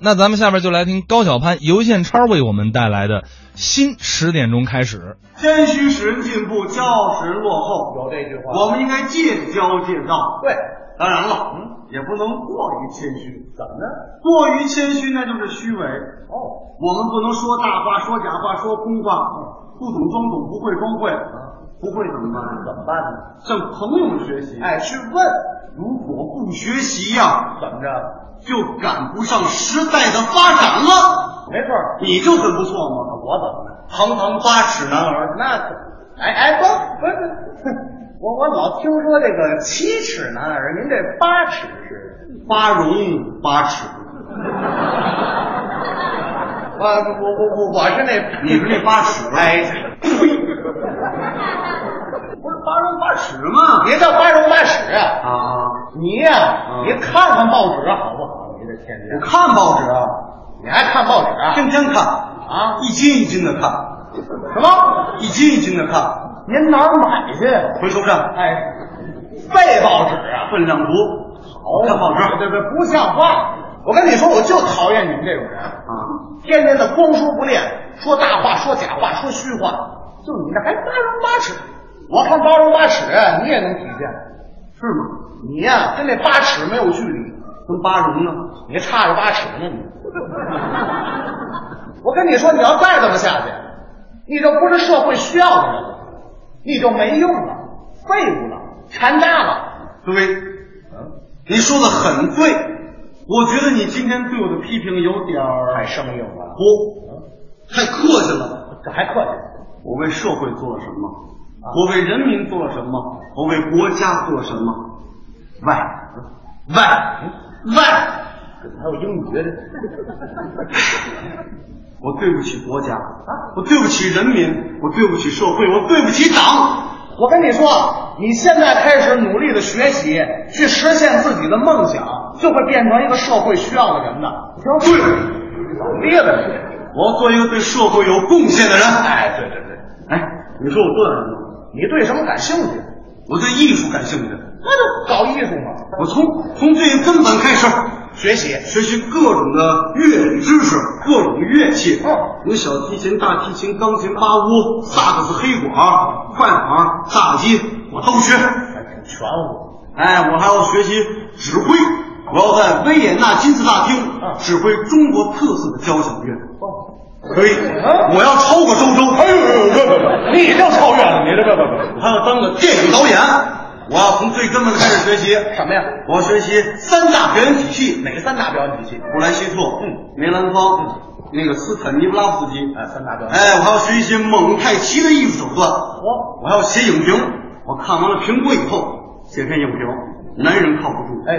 那咱们下边就来听高晓攀、尤宪超为我们带来的新十点钟开始。谦虚使人进步，骄傲使人落后。有这句话，我们应该戒骄戒躁。对，当然了，嗯，也不能过于谦虚。怎么呢？过于谦虚那就是虚伪。哦，我们不能说大话，说假话，说空话。不懂装懂，不会装会。不会怎么办？怎么办呢？向朋友们学习。哎，去问。如果不学习呀，怎么着？就赶不上时代的发展了。没错，你就很不错嘛。我怎么了？堂堂八尺男儿，那可……哎哎，不不是，我我老听说这个七尺男儿，您这八尺是八荣八耻。我我我我我是那，你是那八尺？哎，呸！不是八荣八耻吗？别叫八荣八耻啊！啊，你呀，你看看报纸好不好？你这天天我看报纸啊，你还看报纸啊？天天看啊，一斤一斤的看。什么？一斤一斤的看？您哪儿买去？回收站。哎，废报纸啊！分量足。好看报纸，对对，不像话！我跟你说，我就讨厌你们这种人啊！天天的光说不练，说大话，说假话，说虚话，就你这还八荣八耻。我看八荣八耻，你也能体现，是吗？你呀，跟那八尺没有距离，跟八荣呢？你差着八尺呢，你。我跟你说，你要再这么下去，你就不是社会需要的人了，你就没用了，废物了，残渣了。对，嗯，你说的很对。我觉得你今天对我的批评有点儿太生硬了，不，太客气了。这还客气？我为社会做了什么？我为人民做了什么？我为国家做了什么？外外外，还有英语的。我对不起国家，我对不起人民，我对不起社会，我对不起党。我跟你说，你现在开始努力的学习，去实现自己的梦想，就会变成一个社会需要的人的。对，老爹的你，我要做一个对社会有贡献的人。哎，对对对，哎，你说我做点什么？你对什么感兴趣？我对艺术感兴趣。那就搞艺术嘛。我从从最根本开始学习，学习各种的乐理知识，各种乐器。哦，有小提琴、大提琴、钢琴、八乌、萨克斯、黑管、快板、炸鸡，我都学。还挺全乎。哎，我还要学习指挥，我要在维也纳金字塔厅指挥中国特色的交响乐。哦。可以，我要超过周周。哎呦呦，不不不，你就超越了，你这不不不，我还要当个电影导演。我要从最根本开始学习什么呀？我要学习三大表演体系。哪三大表演体系？布莱希特，嗯，梅兰芳，嗯，那个斯坦尼布拉夫斯基，哎，三大表演。哎，我还要学一些蒙太奇的艺术手段。我我还要写影评。我看完了评估以后，写篇影评。男人靠不住。哎，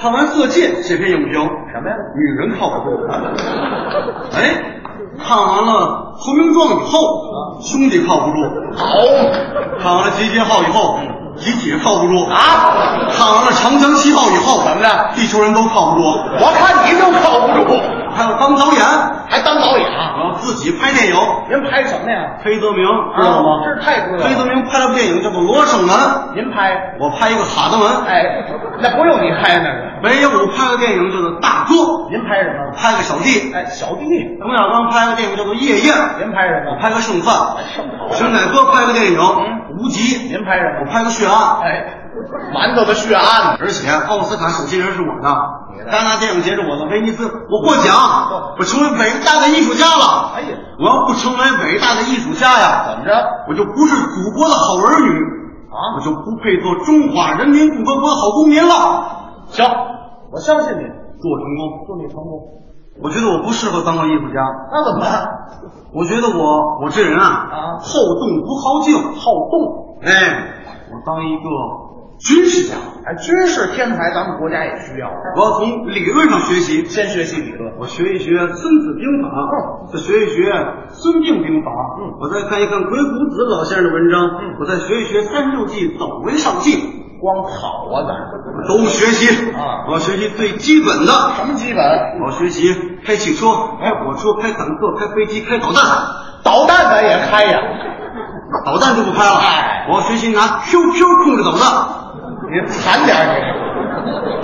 看完色戒，写篇影评。什么呀？女人靠不住。哎，看完了投名状以后，兄弟靠不住。好，看完了集结号以后，集体靠不住啊。看完了长江七号以后，怎么着？地球人都靠不住。我看你就靠不住。还要当导演，还当导演啊？自己拍电影。您拍什么呀？黑泽明知道吗？这太知道了。黑泽明拍了部电影叫做《罗生门》，您拍？我拍一个哈德门。哎，那不用你拍那个。北野武拍个电影叫做《大哥》，您拍什么？拍个小弟。哎，小弟。冯小刚拍个电影叫做《夜宴》，您拍什么？我拍个剩饭。剩饭。沈乃哥拍个电影《无极》，您拍什么？我拍个血案。哎，馒头的血案。而且奥斯卡首席人是我的，戛纳电影节是我的，威尼斯我获奖，我成为伟大的艺术家了。哎呀，我要不成为伟大的艺术家呀，怎么着？我就不是祖国的好儿女啊，我就不配做中华人民共和国的好公民了。行，我相信你，祝我成功，祝你成功。我觉得我不适合当个艺术家，那怎么办？我觉得我我这人啊啊，好动不好静，好动。哎，我当一个军事家，哎，军事天才，咱们国家也需要。我要从理论上学习，先学习理论。我学一学《孙子兵法》，嗯，再学一学《孙膑兵法》，嗯，我再看一看鬼谷子老先生的文章，嗯，我再学一学《三六计》《走为上计》。光跑啊，咱都学习啊！我要学习最基本的，什么基本？我要学习开汽车、开火车、开坦克、开飞机、开导弹。导弹咱也开呀，导弹就不开了。哎，我要学习拿 QQ 控制导弹，你惨点你。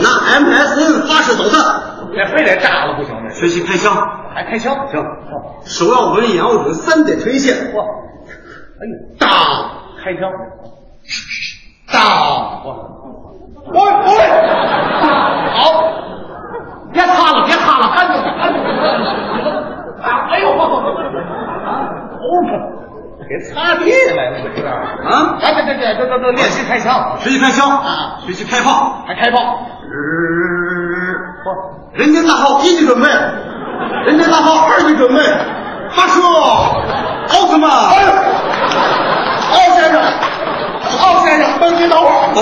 拿 MSN 发射导弹。这非得炸了不行，这学习开枪，还开枪？行，手要稳，眼要准，三点垂线，嚯，哎呦，当开枪，当，我我我，好，别擦了，别擦了，干净点，干净点，哎呦，哦。给擦地来了，这是啊！哎，对对对，这这这练习开枪，学习开枪啊，学习开炮，还开炮。不！人间大炮一级准备，人间大炮二级准备，发射！奥特曼！哎呦，奥先生，奥先生，等您等会儿啊！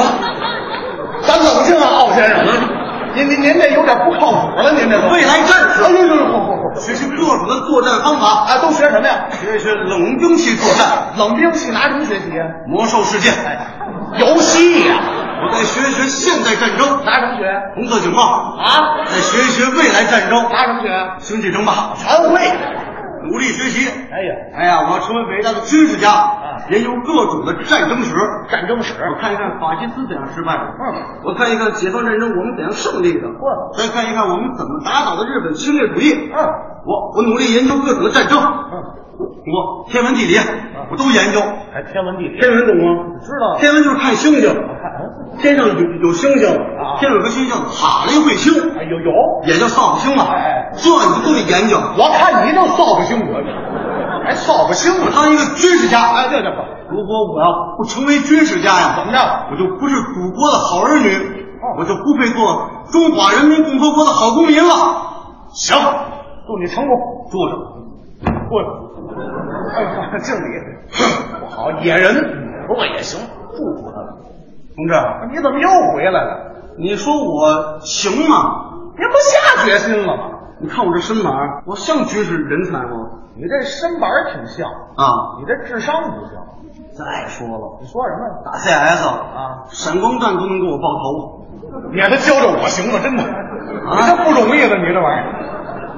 咱冷静啊，奥先生。您您您这有点不靠谱了，您这未来战士。哎呦呦呦，嚯嚯嚯！学习各种的作战方法啊，都学什么呀？学学冷兵器作战。冷兵器拿什么学习啊？魔兽世界，游戏呀。我再学一学现代战争，拿什么学？红色警报啊。再学一学未来战争，拿什么学？星际争霸，全会。努力学习。哎呀，哎呀，我要成为伟大的军事家，研究各种的战争史。战争史，我看一看法西斯怎样失败的，嗯，我看一看解放战争我们怎样胜利的，嗯，再看一看我们怎么打倒的日本侵略主义。嗯，我我努力研究各种的战争。嗯，我天文地理我都研究。哎天文地理，天文懂吗？知道。天文就是看星星，看，天上有有星星，啊天上有个星星塔雷彗星，哎有有，也叫扫把星嘛。哎这你都得研究。我看你就扫把星我还扫把星我。当一个军事家，哎，对对对，如果我要不成为军事家呀，怎么着？我就不是祖国的好儿女，我就不配做中华人民共和国的好公民了。行，祝你成功。坐着。敬礼。不好，野人，不过也行，祝福他了。同志，你怎么又回来了？你说我行吗？您不下决心了吗？你看我这身板，我像军事人才吗？你这身板挺像，啊，你这智商不像。再说了，你说什么？打 CS 啊闪光弹都能给我爆头，你还教着我行吗？真的，你这不容易的，你这玩意儿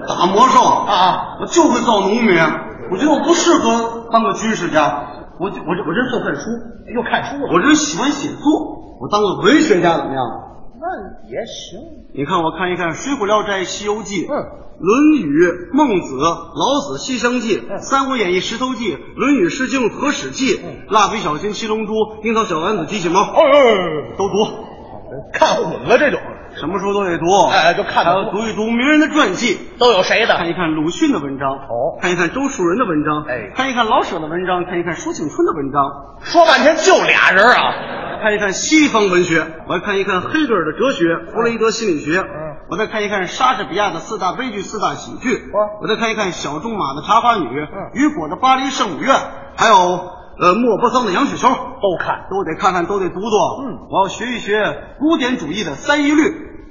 打魔兽啊！我就会造农民，我觉得我不适合当个军事家，我我我这是看书，又看书了，我这喜欢写作，我当个文学家怎么样？那也行。你看，我看一看《水浒聊斋》《西游记》嗯论语》《孟子》《老子》《西厢记》嗯。三国演义》《石头记》《论语》《诗经》《和史记》嗯。蜡笔小新》《七龙珠》《樱桃小丸子》《机器猫》都读，看混了这种，什么书都得读。哎就看看还要读。一读名人的传记，都有谁的？看一看鲁迅的文章，哦。看一看周树人的文章，哎。看一看老舍的文章，看一看舒庆春的文章，说半天就俩人啊。看一看西方文学，我还看一看黑格尔的哲学，弗洛伊德心理学，嗯。我再看一看莎士比亚的四大悲剧、四大喜剧，哇我再看一看小仲马的《茶花女》，嗯。雨果的《巴黎圣母院》，还有呃莫泊桑的《羊雪球》，都看。都得看看，都得读读。嗯。我要学一学古典主义的三一律，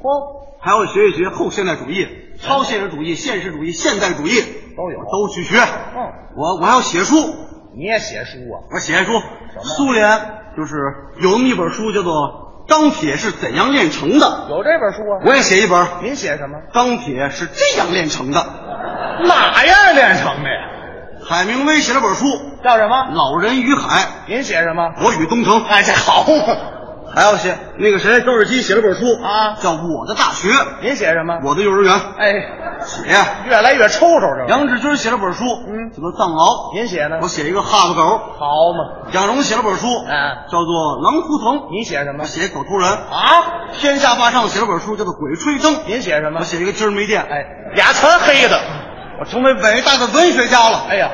嚯，还要学一学后现代主义、超现实主义、现实主义、现代主义，都有都去学。嗯，我我还要写书，你也写书啊？我写书，苏联就是有那么一本书叫做《钢铁是怎样炼成的》，有这本书啊？我也写一本。您写什么？钢铁是这样炼成的，哪样炼成的呀？海明威写了本书《叫什么？老人与海》，您写什么？我与东城。哎，这好还要写那个谁，周尔基写了本书啊叫《我的大学》，您写什么？我的幼儿园。哎，写越来越抽抽这个。杨志军写了本书，嗯叫做《藏獒》，您写呢我？写一个哈巴狗。好嘛。蒋荣写了本书，嗯叫做《狼图腾》，你写什么我？写狗头人。啊？天下霸唱写了本书，叫做《鬼吹灯》，您写什么我？写一个今儿没电。哎，俩全黑的。我成为伟大的文学家了。哎呀，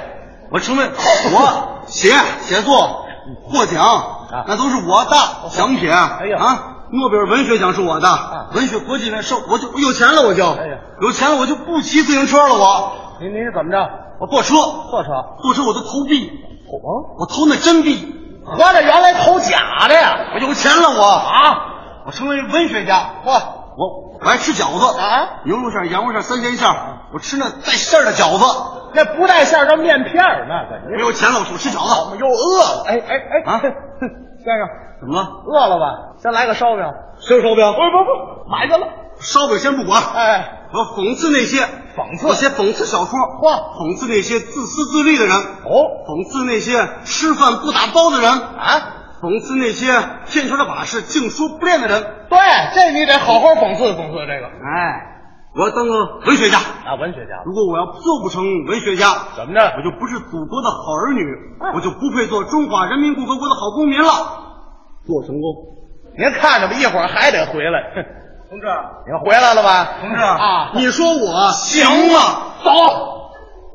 我成为我写写作获奖，那都是我的奖品。哎呀。啊，诺贝尔文学奖是我的，文学国际文授，我就我有钱了，我就，哎呀。有钱了我就不骑自行车了，我。您您是怎么着？我坐车，坐车？坐车我都投币，哦，我投那真币，合着原来投假的呀？我有钱了，我。啊？我成为文学家。嚯！我我爱吃饺子。啊，牛肉馅、羊肉馅、三鲜馅，我吃那带馅儿的饺子。那不带馅儿叫面片儿，那个没有钱了，我说吃饺子。又饿了。哎哎哎。啊 先生，怎么了？饿了吧？先来个烧饼。吃烧饼？不不不，买去了。烧饼先不管，哎，我讽刺那些讽刺那些讽刺小说，嚯讽刺那些自私自利的人，哦讽刺那些吃饭不打包的人，啊，讽刺那些天权的把式净说不练的人。对，这你得好好讽刺讽刺这个。哎，我要当个文学家。啊，文学家如果我要做不成文学家，怎么着我就不是祖国的好儿女，我就不配做中华人民共和国的好公民了。做成功，您看着吧，一会儿还得回来。哼同志，你回来了吧？同志啊，你说我行吗？走，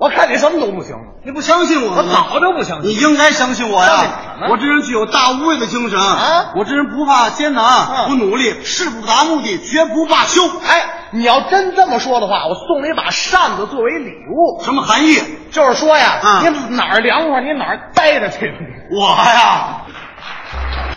我看你什么都不行。你不相信我我吗？早就不相信。你应该相信我相信呀什！么我这人具有大无畏的精神啊我这人不怕艰难，嗯不努力，誓不达目的，绝不罢休。哎，你要真这么说的话，我送你一把扇子作为礼物。什么含义？就是说呀，嗯你哪儿凉快你哪儿待着去。我呀，